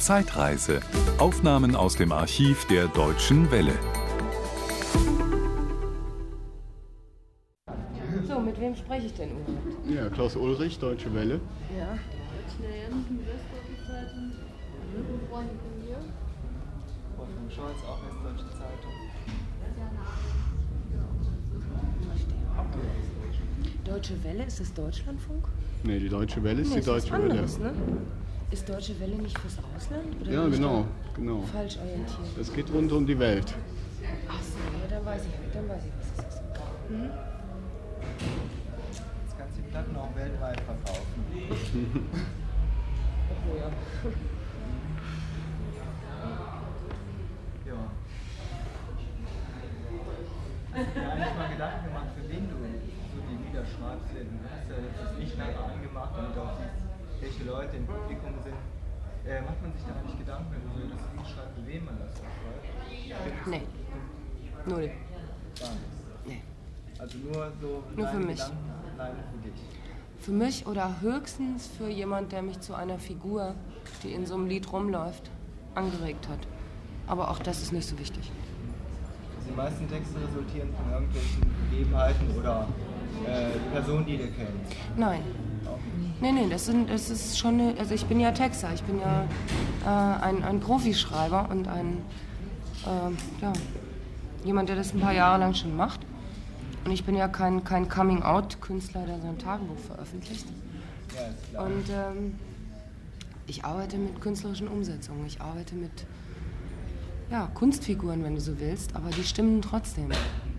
Zeitreise. Aufnahmen aus dem Archiv der Deutschen Welle. So, mit wem spreche ich denn überhaupt? Ja, Klaus Ulrich, Deutsche Welle. Ja. Wolfgang Scholz, auch Westdeutsche Zeitung. Deutsche Welle, ist das Deutschlandfunk? Nee, die Deutsche Welle ist Nee, die ist Deutsche Welle. anderes, ne? Ist Deutsche Welle nicht fürs Ausland? Oder Ja, ich genau, genau. Falsch orientiert. Das geht rund um die Welt. Ach so, ja, dann weiß ich, dann weiß ich, was es ist. Das kannst du die Platten auch weltweit verkaufen. Oh ja. Ja. Hast du dir eigentlich mal Gedanken gemacht, für wen du so die Lieder schreibst? Du hast ja jetzt das Licht nachher angemacht, damit du auch siehst, welche Leute im Publikum sind. Äh, macht man sich da eigentlich Gedanken, wenn du so das Lied schreibst, für wen man das schreibt? Nee. Null. Gar nichts. Nee. Also nur so Nur für mich. Gedanken alleine für dich. Für mich oder höchstens für jemand, der mich zu einer Figur, die in so einem Lied rumläuft, angeregt hat. Aber auch das ist nicht so wichtig. Also die meisten Texte resultieren von irgendwelchen Begebenheiten oder äh, Personen, die du kennst. Nein. Nee, nee, das, sind, das ist schon eine, also ich bin ja Texter, ich bin ja äh, ein, ein Profischreiber und ein, äh, ja, jemand, der das ein paar Jahre lang schon macht. Und ich bin ja kein, kein Coming-out-Künstler, der sein Tagebuch veröffentlicht. Ja. Und ähm, ich arbeite mit künstlerischen Umsetzungen, ich arbeite mit ja, Kunstfiguren, wenn du so willst, aber die stimmen trotzdem,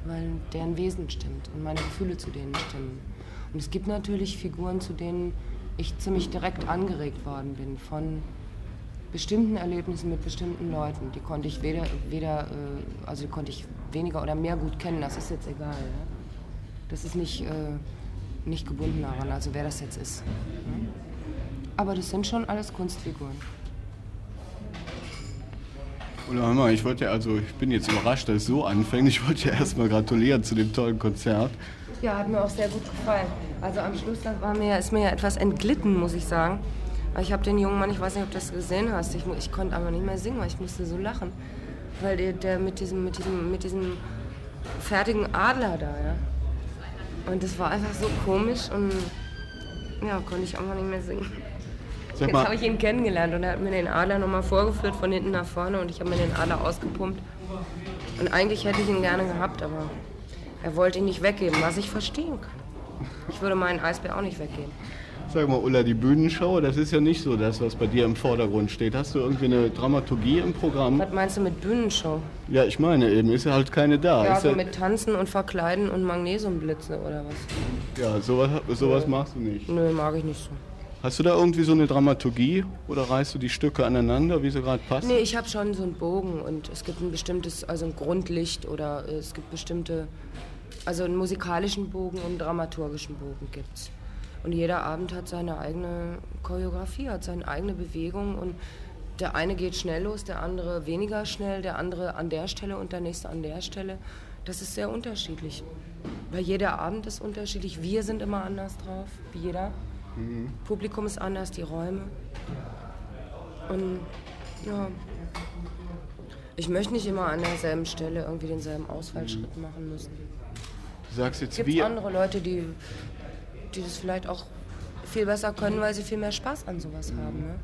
weil deren Wesen stimmt und meine Gefühle zu denen stimmen. Und es gibt natürlich Figuren, zu denen ich ziemlich direkt angeregt worden bin von bestimmten Erlebnissen mit bestimmten Leuten. Die konnte ich weder, weder äh, also konnte ich weniger oder mehr gut kennen, das ist jetzt egal. Ja? Das ist nicht, äh, nicht gebunden daran, also wer das jetzt ist. Ja? Aber das sind schon alles Kunstfiguren. Oder mal, ich wollte also ich bin jetzt überrascht, dass es so anfängt. Ich wollte ja erstmal gratulieren zu dem tollen Konzert. Ja, hat mir auch sehr gut gefallen. Also am Schluss das war mir, ist mir ja etwas entglitten, muss ich sagen. Ich habe den jungen Mann, ich weiß nicht, ob du das gesehen hast, ich, ich konnte aber nicht mehr singen, weil ich musste so lachen. Weil der, der mit, diesem, mit, diesem, mit diesem fertigen Adler da, ja. Und das war einfach so komisch und ja, konnte ich einfach nicht mehr singen. Jetzt habe ich ihn kennengelernt und er hat mir den Adler nochmal vorgeführt von hinten nach vorne und ich habe mir den Adler ausgepumpt. Und eigentlich hätte ich ihn gerne gehabt, aber er wollte ihn nicht weggeben, was ich verstehen kann. Ich würde meinen Eisbär auch nicht weggeben. sag mal, Ulla, die Bühnenshow, das ist ja nicht so das, was bei dir im Vordergrund steht. Hast du irgendwie eine Dramaturgie im Programm? Was meinst du mit Bühnenshow? Ja, ich meine eben, ist ja halt keine da. Ja, ist so ja, mit Tanzen und Verkleiden und Magnesiumblitze oder was? ja sowas, sowas machst du nicht. Nö, mag ich nicht so. Hast du da irgendwie so eine Dramaturgie oder reißt du die Stücke aneinander, wie sie gerade passen? Nee, ich habe schon so einen Bogen und es gibt ein bestimmtes, also ein Grundlicht oder äh, es gibt bestimmte, also einen musikalischen Bogen und einen dramaturgischen Bogen gibt's. Und jeder Abend hat seine eigene Choreografie, hat seine eigene Bewegung und der eine geht schnell los, der andere weniger schnell, der andere an der Stelle und der nächste an der Stelle. Das ist sehr unterschiedlich. Weil jeder Abend ist unterschiedlich. Wir sind immer anders drauf, wie jeder. Publikum ist anders, die Räume. Und ja, ich möchte nicht immer an derselben Stelle irgendwie denselben Ausfallschritt machen müssen. Du sagst jetzt Es gibt andere Leute, die, die das vielleicht auch viel besser können, weil sie viel mehr Spaß an sowas haben. Ne?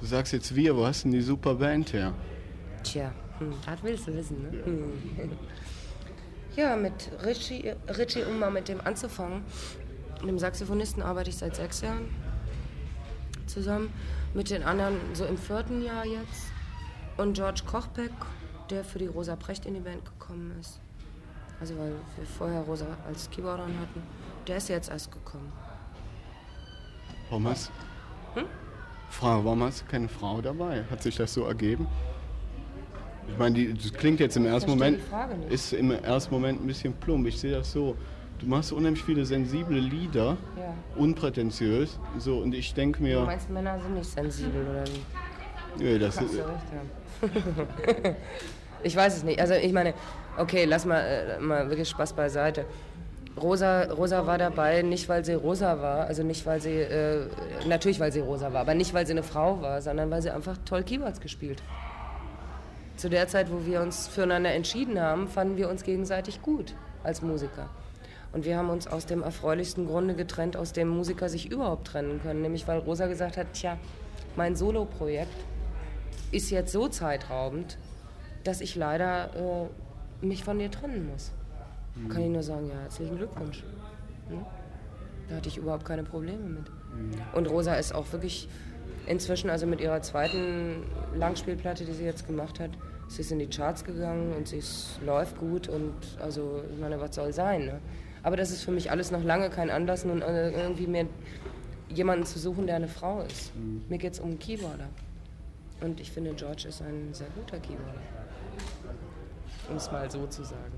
Du sagst jetzt wir, wo hast denn die super Band her? Tja, hm, das willst du wissen, ne? Hm. Ja, mit Richie, Richie, um mal mit dem anzufangen, dem Saxophonisten arbeite ich seit sechs Jahren zusammen. Mit den anderen so im vierten Jahr jetzt. Und George Kochbeck, der für die Rosa Precht in die Band gekommen ist. Also weil wir vorher Rosa als Keyboarderin hatten. Der ist jetzt erst gekommen. Warum hast, Hm? Frage, warum hast du keine Frau dabei? Hat sich das so ergeben? Ich meine, die, das klingt jetzt im ersten Moment, ist im ersten Moment ein bisschen plump. Ich sehe das so. Du machst unheimlich viele sensible Lieder, Ja. unprätentiös. So, und ich denke Du mir, meinst, Männer sind nicht sensibel oder wie? nö, das ist, du haben. ich weiß es nicht. Also ich meine, okay, lass mal, äh, mal wirklich Spaß beiseite. Rosa, Rosa war dabei, nicht weil sie rosa war, also nicht weil sie, äh, natürlich weil sie rosa war, aber nicht weil sie eine Frau war, sondern weil sie einfach toll Keyboards gespielt. Zu der Zeit, wo wir uns füreinander entschieden haben, fanden wir uns gegenseitig gut als Musiker. Und wir haben uns aus dem erfreulichsten Grunde getrennt, aus dem Musiker sich überhaupt trennen können, nämlich weil Rosa gesagt hat, tja, mein Soloprojekt ist jetzt so zeitraubend, dass ich leider äh, mich von dir trennen muss. Mhm. Kann ich nur sagen, ja, herzlichen Glückwunsch. Hm? Da hatte ich überhaupt keine Probleme mit. Mhm. Und Rosa ist auch wirklich inzwischen, also mit ihrer zweiten Langspielplatte, die sie jetzt gemacht hat, sie ist in die Charts gegangen und sie läuft gut und also, ich meine, was soll sein, ne? Aber das ist für mich alles noch lange kein Anlass, nun äh, irgendwie mehr jemanden zu suchen, der eine Frau ist. Mhm. Mir geht es um einen Keyboarder. Und ich finde, George ist ein sehr guter Keyboarder. Um es mal so zu sagen.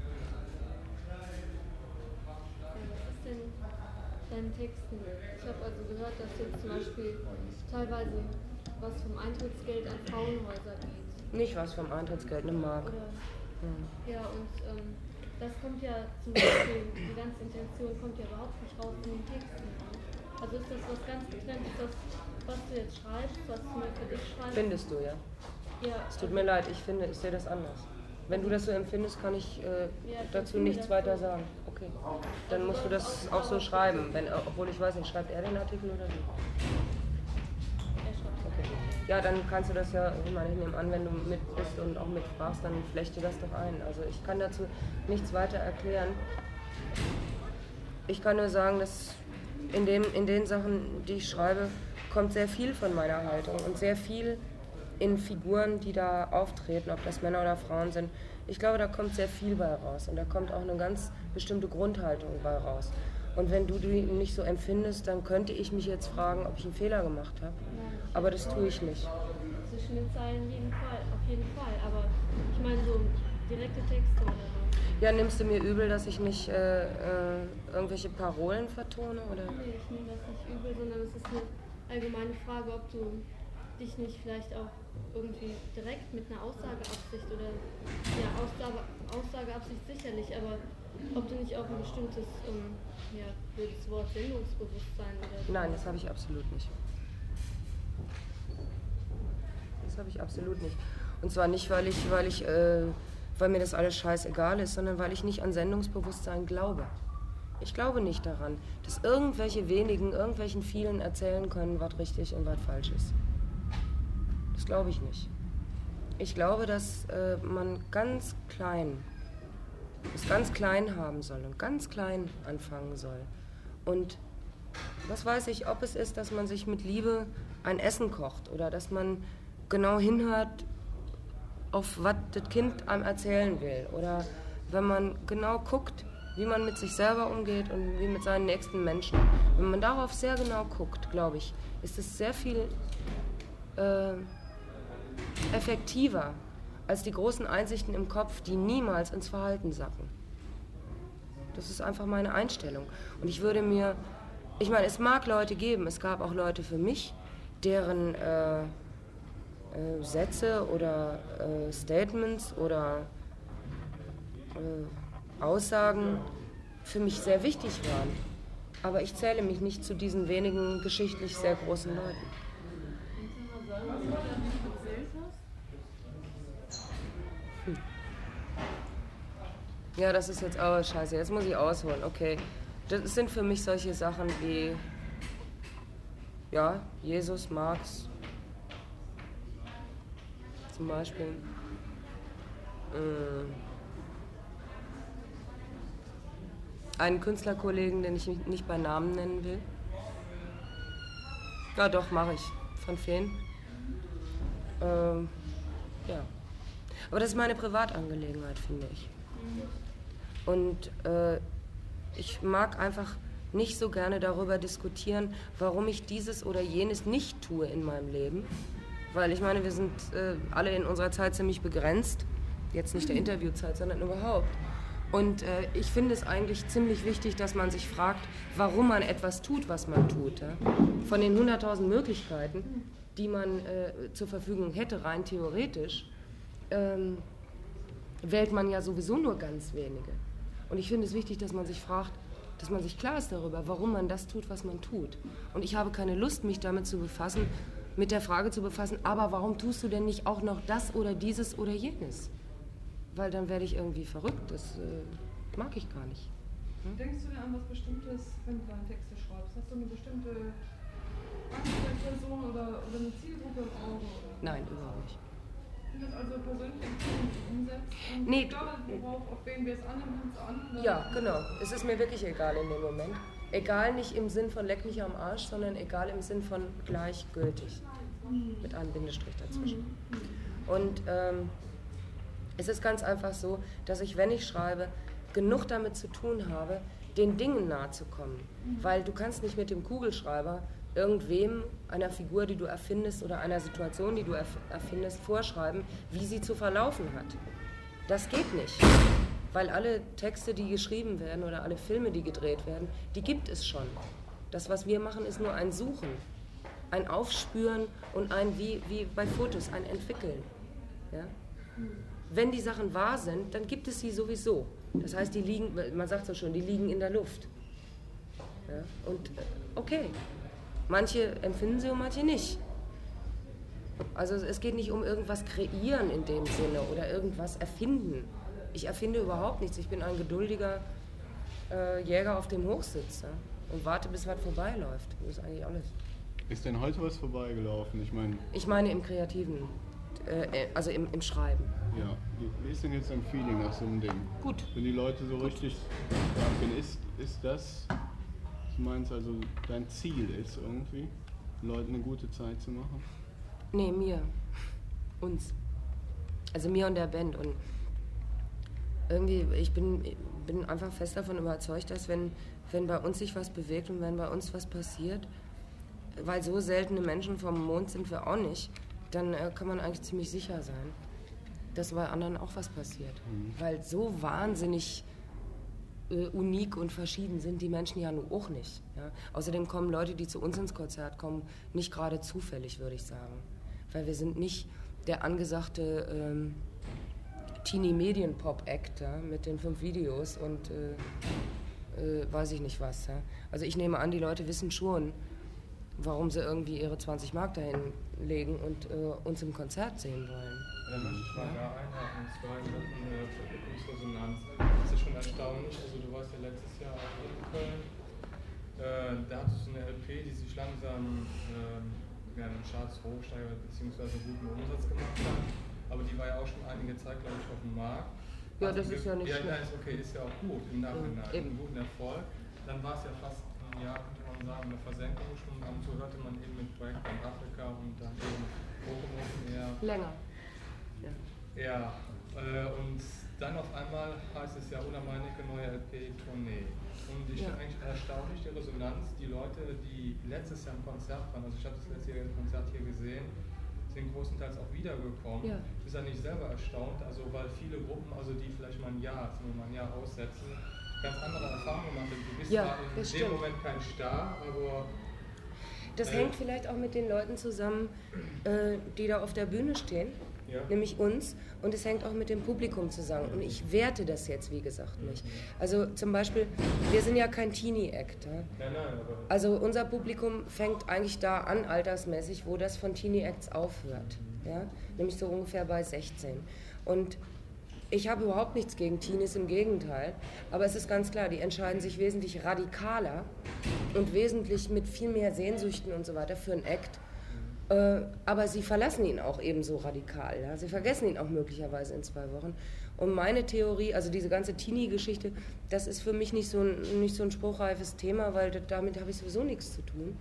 deinen Texten. Ich habe also gehört, dass jetzt zum Beispiel teilweise was vom Eintrittsgeld an Frauenhäuser geht. Nicht was vom Eintrittsgeld, eine Mark. Oder, hm. Ja, und ähm, das kommt ja zum Beispiel, die ganze Intention kommt ja überhaupt nicht raus in den Texten. Also ist das was ganz getrennt? Ist das, was du jetzt schreibst, was du mir für dich schreibst? Findest du, ja? Ja. Es tut mir leid, ich finde, ich sehe das anders. Wenn du das so empfindest, kann ich äh, ja, dazu nichts weiter sagen. Okay. Dann musst du das auch so schreiben. Wenn, obwohl ich weiß nicht, schreibt er den Artikel oder wie? Ja, dann kannst du das ja, ich meine, ich nehme an, wenn du mit bist und auch mitfragst, dann flechte das doch ein. Also ich kann dazu nichts weiter erklären. Ich kann nur sagen, dass in, dem, in den Sachen, die ich schreibe, kommt sehr viel von meiner Haltung und sehr viel in Figuren, die da auftreten, ob das Männer oder Frauen sind. Ich glaube, da kommt sehr viel bei raus und da kommt auch eine ganz bestimmte Grundhaltung bei raus. Und wenn du die nicht so empfindest, dann könnte ich mich jetzt fragen, ob ich einen Fehler gemacht habe. Aber das tue ich nicht. Zwischen den Zeilen jeden Fall, auf jeden Fall. Aber ich meine so direkte Texte oder so. Ja, nimmst du mir übel, dass ich nicht äh, äh, irgendwelche Parolen vertone? Oder? Nee, ich nehme das nicht übel, sondern es ist eine allgemeine Frage, ob du dich nicht vielleicht auch irgendwie direkt mit einer Aussageabsicht oder ja, Aussage, Aussageabsicht sicherlich, aber ob du nicht auch ein bestimmtes, ähm, ja, blödes Wort, Sendungsbewusstsein oder. Nein, das habe ich absolut nicht. Das habe ich absolut nicht. Und zwar nicht, weil ich, weil ich, äh, weil mir das alles scheißegal ist, sondern weil ich nicht an Sendungsbewusstsein glaube. Ich glaube nicht daran, dass irgendwelche wenigen, irgendwelchen vielen erzählen können, was richtig und was falsch ist. Das glaube ich nicht. Ich glaube, dass äh, man ganz klein, es ganz klein haben soll und ganz klein anfangen soll. Und was weiß ich, ob es ist, dass man sich mit Liebe ein Essen kocht oder dass man genau hinhört, auf was das Kind einem erzählen will. Oder wenn man genau guckt, wie man mit sich selber umgeht und wie mit seinen nächsten Menschen. Wenn man darauf sehr genau guckt, glaube ich, ist es sehr viel äh, effektiver als die großen Einsichten im Kopf, die niemals ins Verhalten sacken. Das ist einfach meine Einstellung. Und ich würde mir, ich meine, es mag Leute geben, es gab auch Leute für mich, deren äh, äh, Sätze oder äh, Statements oder äh, Aussagen für mich sehr wichtig waren. Aber ich zähle mich nicht zu diesen wenigen geschichtlich sehr großen Leuten. Ja, das ist jetzt aber scheiße. Jetzt muss ich ausholen. Okay. Das sind für mich solche Sachen wie, ja, Jesus, Marx. Zum Beispiel. Äh, einen Künstlerkollegen, den ich nicht bei Namen nennen will. Ja, doch, mache ich. Von Feen. Ähm, ja. Aber das ist meine Privatangelegenheit, finde ich. Und äh, ich mag einfach nicht so gerne darüber diskutieren, warum ich dieses oder jenes nicht tue in meinem Leben. Weil ich meine, wir sind äh, alle in unserer Zeit ziemlich begrenzt. Jetzt nicht der Interviewzeit, sondern überhaupt. Und äh, ich finde es eigentlich ziemlich wichtig, dass man sich fragt, warum man etwas tut, was man tut. Ja? Von den 100.000 Möglichkeiten, die man äh, zur Verfügung hätte, rein theoretisch, ähm, wählt man ja sowieso nur ganz wenige. Und ich finde es wichtig, dass man sich fragt, dass man sich klar ist darüber, warum man das tut, was man tut. Und ich habe keine Lust, mich damit zu befassen, mit der Frage zu befassen, aber warum tust du denn nicht auch noch das oder dieses oder jenes? Weil dann werde ich irgendwie verrückt. Das äh, mag ich gar nicht. Hm? Denkst du dir an was Bestimmtes, wenn du deine Texte schreibst? Hast du eine bestimmte Person oder, oder eine Zielgruppe im Auge? Nein, überhaupt nicht. Nee, ich glaube, worauf, auf wen wir es annehmen. Ja, genau. Es ist mir wirklich egal in dem Moment. Egal nicht im Sinn von leck mich am Arsch, sondern egal im Sinn von gleichgültig. Mit einem Bindestrich dazwischen. Und ähm, es ist ganz einfach so, dass ich, wenn ich schreibe, genug damit zu tun habe, den Dingen nahe zu kommen. Weil du kannst nicht mit dem Kugelschreiber irgendwem, einer Figur, die du erfindest oder einer Situation, die du erfindest, vorschreiben, wie sie zu verlaufen hat. Das geht nicht. Weil alle Texte, die geschrieben werden oder alle Filme, die gedreht werden, die gibt es schon. Das, was wir machen, ist nur ein Suchen, ein Aufspüren und ein, wie, wie bei Fotos, ein Entwickeln. Ja? Wenn die Sachen wahr sind, dann gibt es sie sowieso. Das heißt, die liegen, man sagt so schon, die liegen in der Luft. Ja? Und äh, okay, manche empfinden sie und manche nicht. Also es geht nicht um irgendwas kreieren in dem Sinne oder irgendwas erfinden. Ich erfinde überhaupt nichts. Ich bin ein geduldiger äh, Jäger auf dem Hochsitz ja? und warte, bis was vorbeiläuft. Das ist eigentlich alles. Ist denn heute was vorbeigelaufen? Ich meine. Ich meine im Kreativen, äh, also im, im Schreiben. Ja, wie ist denn jetzt dein Feeling nach so einem Ding? Gut. Wenn die Leute so Gut. richtig sagen, ist, ist das, meinst also, dein Ziel ist irgendwie, Leuten eine gute Zeit zu machen? Nee, mir. Uns. Also mir und der Band. Und irgendwie, ich bin, bin einfach fest davon überzeugt, dass wenn, wenn bei uns sich was bewegt und wenn bei uns was passiert, weil so seltene Menschen vom Mond sind wir auch nicht, dann äh, kann man eigentlich ziemlich sicher sein dass bei anderen auch was passiert. Mhm. Weil so wahnsinnig äh, unik und verschieden sind die Menschen ja nur auch nicht. Ja? Außerdem kommen Leute, die zu uns ins Konzert kommen, nicht gerade zufällig, würde ich sagen. Weil wir sind nicht der angesagte ähm, Teenie-Medien-Pop-Act ja? mit den fünf Videos und äh, äh, weiß ich nicht was. Ja? Also ich nehme an, die Leute wissen schon, warum sie irgendwie ihre 20 Mark dahin legen und äh, uns im Konzert sehen wollen. Da möchte ich mal da einhaken, und zwar in Sachen Publikumsresonanz. Das ist schon erstaunlich. Also, du warst ja letztes Jahr auch in Köln. Äh, da hattest du eine LP, die sich langsam äh, ja, in den Charts hochsteigert, beziehungsweise guten Umsatz gemacht hat. Aber die war ja auch schon einige Zeit, glaube ich, auf dem Markt. Ja, das ist ja nicht ja. Ja, ist okay, ist ja auch gut im Nachhinein. Ja, eben. Einen guten Erfolg. Dann war es ja fast ja, könnte man sagen, eine Versenkung schon. Ab und zu hörte man eben mit Projekt in Afrika und dann eben Bochum eher. Länger. Ja, ja äh, und dann auf einmal heißt es ja Unermeinige neue LP-Tournee. Und ich ja. finde eigentlich erstaunlich die Resonanz. Die Leute, die letztes Jahr im Konzert waren, also ich habe das letzte Jahr im Konzert hier gesehen, sind großenteils auch wiedergekommen. Ja. Ich bin ja nicht selber erstaunt, also weil viele Gruppen, also die vielleicht mal ein Jahr, also mal ein Jahr aussetzen, ganz andere Erfahrungen gemacht. Du bist ja, in dem stimmt. Moment kein Star, aber. Das äh, hängt vielleicht auch mit den Leuten zusammen, äh, die da auf der Bühne stehen, ja. nämlich uns. Und es hängt auch mit dem Publikum zusammen. Und ich werte das jetzt, wie gesagt, nicht. Also zum Beispiel, wir sind ja kein Teenie-Act. Ja? Nein, also unser Publikum fängt eigentlich da an, altersmäßig, wo das von Teenie-Acts aufhört. Ja? Nämlich so ungefähr bei 16. Und ich habe überhaupt nichts gegen Teenies, im Gegenteil. Aber es ist ganz klar, die entscheiden sich wesentlich radikaler und wesentlich mit viel mehr Sehnsüchten und so weiter für einen Act. Äh, aber sie verlassen ihn auch ebenso radikal. Ja? Sie vergessen ihn auch möglicherweise in zwei Wochen. Und meine Theorie, also diese ganze Teenie-Geschichte, das ist für mich nicht so, ein, nicht so ein spruchreifes Thema, weil damit habe ich sowieso nichts zu tun.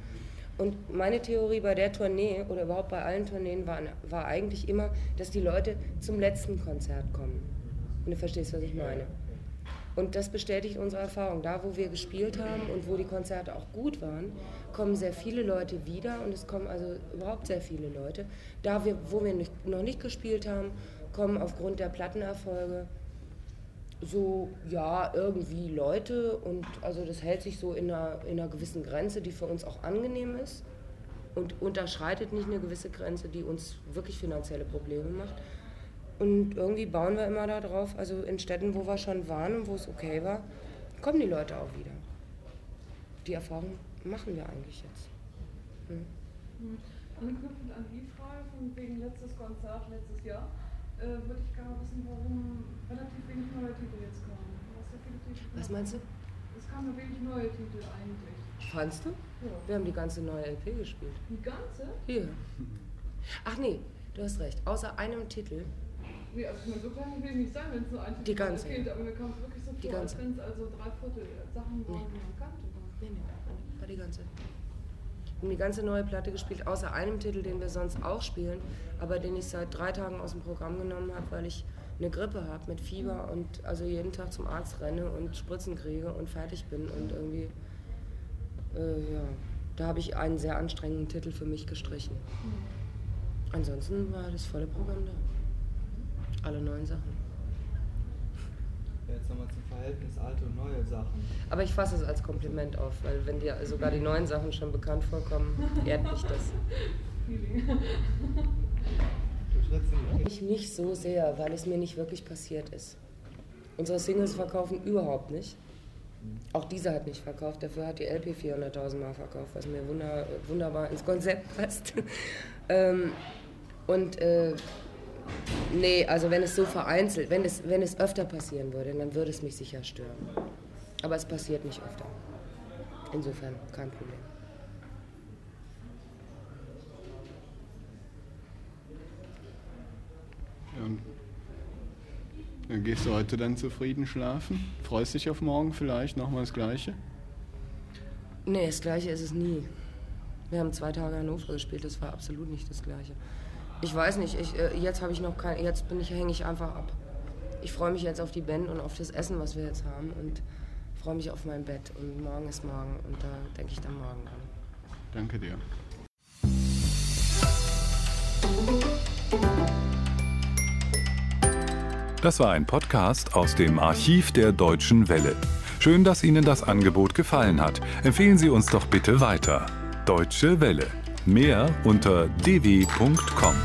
Und meine Theorie bei der Tournee oder überhaupt bei allen Tourneen war, war eigentlich immer, dass die Leute zum letzten Konzert kommen. Wenn du verstehst, was ich meine. Und das bestätigt unsere Erfahrung. Da, wo wir gespielt haben und wo die Konzerte auch gut waren, kommen sehr viele Leute wieder und es kommen also überhaupt sehr viele Leute. Da, wir, wo wir nicht, noch nicht gespielt haben, kommen aufgrund der Plattenerfolge so, ja, irgendwie Leute und also das hält sich so in einer, in einer gewissen Grenze, die für uns auch angenehm ist und unterschreitet nicht eine gewisse Grenze, die uns wirklich finanzielle Probleme macht. Und irgendwie bauen wir immer darauf, also in Städten, wo wir schon waren und wo es okay war, kommen die Leute auch wieder. die Erfahrung machen wir eigentlich jetzt. Hm. Mhm. Anknüpfend an die Frage von wegen letztes Konzert letztes Jahr, äh, würde ich gerne wissen, warum relativ wenig neue Titel jetzt kamen. Was meinst du? Es kamen wenig neue Titel eigentlich. Fandst du? Ja. Wir haben die ganze neue LP gespielt. Die ganze? Hier. Ach nee, du hast recht. Außer einem Titel. Nee, also ich meine, so klein will ich nicht sein, wenn es nur ein Die ganze, ja. aber mir es wirklich so Die vor, ganze. als wenn es also drei Viertel Sachen waren, die man kannte. Nee, nee, war die ganze. Wir haben die ganze neue Platte gespielt, außer einem Titel, den wir sonst auch spielen, aber den ich seit drei Tagen aus dem Programm genommen habe, weil ich eine Grippe habe mit Fieber und also jeden Tag zum Arzt renne und Spritzen kriege und fertig bin und irgendwie, äh, ja, da habe ich einen sehr anstrengenden Titel für mich gestrichen. Ansonsten war das volle Programm da. Alle neuen Sachen. Jetzt nochmal zum Verhältnis alte und neue Sachen. Aber ich fasse es als Kompliment auf, weil wenn dir sogar die neuen Sachen schon bekannt vorkommen, ehrt mich das. Nicht Ich nicht so sehr, weil es mir nicht wirklich passiert ist. Unsere Singles verkaufen überhaupt nicht. Auch diese hat nicht verkauft, dafür hat die LP 400.000 Mal verkauft, was mir wunder, wunderbar ins Konzept passt. ähm, und äh, nee, also wenn es so vereinzelt, wenn es, wenn es öfter passieren würde, dann würde es mich sicher stören. Aber es passiert nicht öfter. Insofern kein Problem. Und dann gehst du heute dann zufrieden schlafen? Freust dich auf morgen vielleicht nochmal das Gleiche? Nee, das Gleiche ist es nie. Wir haben zwei Tage Hannover gespielt, das war absolut nicht das Gleiche. Ich weiß nicht, ich, äh, jetzt habe ich noch kein, jetzt bin ich, hänge ich einfach ab. Ich freue mich jetzt auf die Band und auf das Essen, was wir jetzt haben und freue mich auf mein Bett. Und morgen ist morgen und da denke ich dann morgen an. Danke dir. Das war ein Podcast aus dem Archiv der Deutschen Welle. Schön, dass Ihnen das Angebot gefallen hat. Empfehlen Sie uns doch bitte weiter. Deutsche Welle. Mehr unter dw.com.